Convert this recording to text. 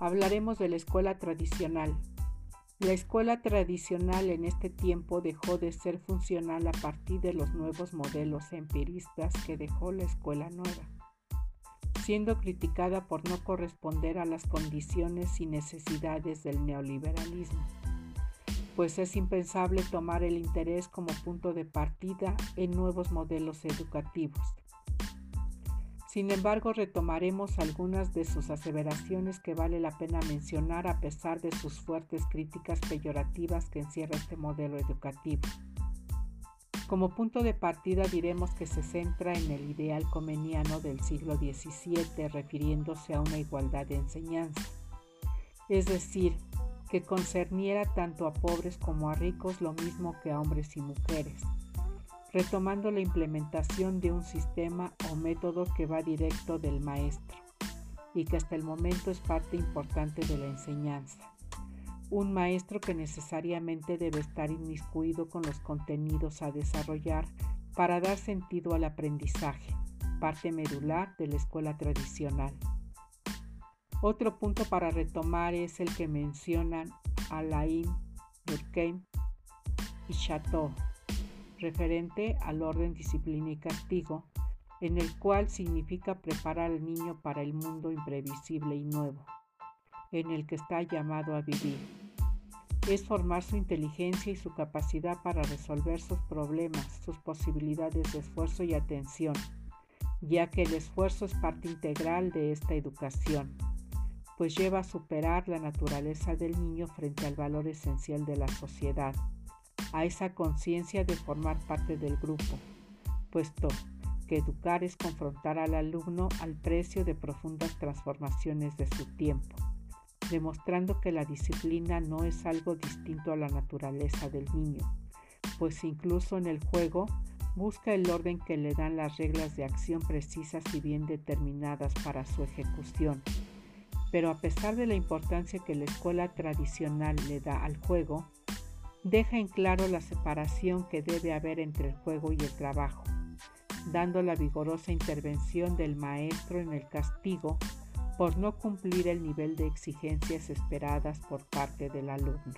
hablaremos de la escuela tradicional. La escuela tradicional en este tiempo dejó de ser funcional a partir de los nuevos modelos empiristas que dejó la escuela nueva, siendo criticada por no corresponder a las condiciones y necesidades del neoliberalismo, pues es impensable tomar el interés como punto de partida en nuevos modelos educativos sin embargo, retomaremos algunas de sus aseveraciones que vale la pena mencionar a pesar de sus fuertes críticas peyorativas que encierra este modelo educativo. Como punto de partida diremos que se centra en el ideal comeniano del siglo XVII refiriéndose a una igualdad de enseñanza, es decir, que concerniera tanto a pobres como a ricos lo mismo que a hombres y mujeres retomando la implementación de un sistema o método que va directo del maestro y que hasta el momento es parte importante de la enseñanza. Un maestro que necesariamente debe estar inmiscuido con los contenidos a desarrollar para dar sentido al aprendizaje, parte medular de la escuela tradicional. Otro punto para retomar es el que mencionan Alain, Durkheim y Chateau referente al orden, disciplina y castigo, en el cual significa preparar al niño para el mundo imprevisible y nuevo, en el que está llamado a vivir. Es formar su inteligencia y su capacidad para resolver sus problemas, sus posibilidades de esfuerzo y atención, ya que el esfuerzo es parte integral de esta educación, pues lleva a superar la naturaleza del niño frente al valor esencial de la sociedad a esa conciencia de formar parte del grupo, puesto que educar es confrontar al alumno al precio de profundas transformaciones de su tiempo, demostrando que la disciplina no es algo distinto a la naturaleza del niño, pues incluso en el juego busca el orden que le dan las reglas de acción precisas y bien determinadas para su ejecución. Pero a pesar de la importancia que la escuela tradicional le da al juego, deja en claro la separación que debe haber entre el juego y el trabajo, dando la vigorosa intervención del maestro en el castigo por no cumplir el nivel de exigencias esperadas por parte del alumno.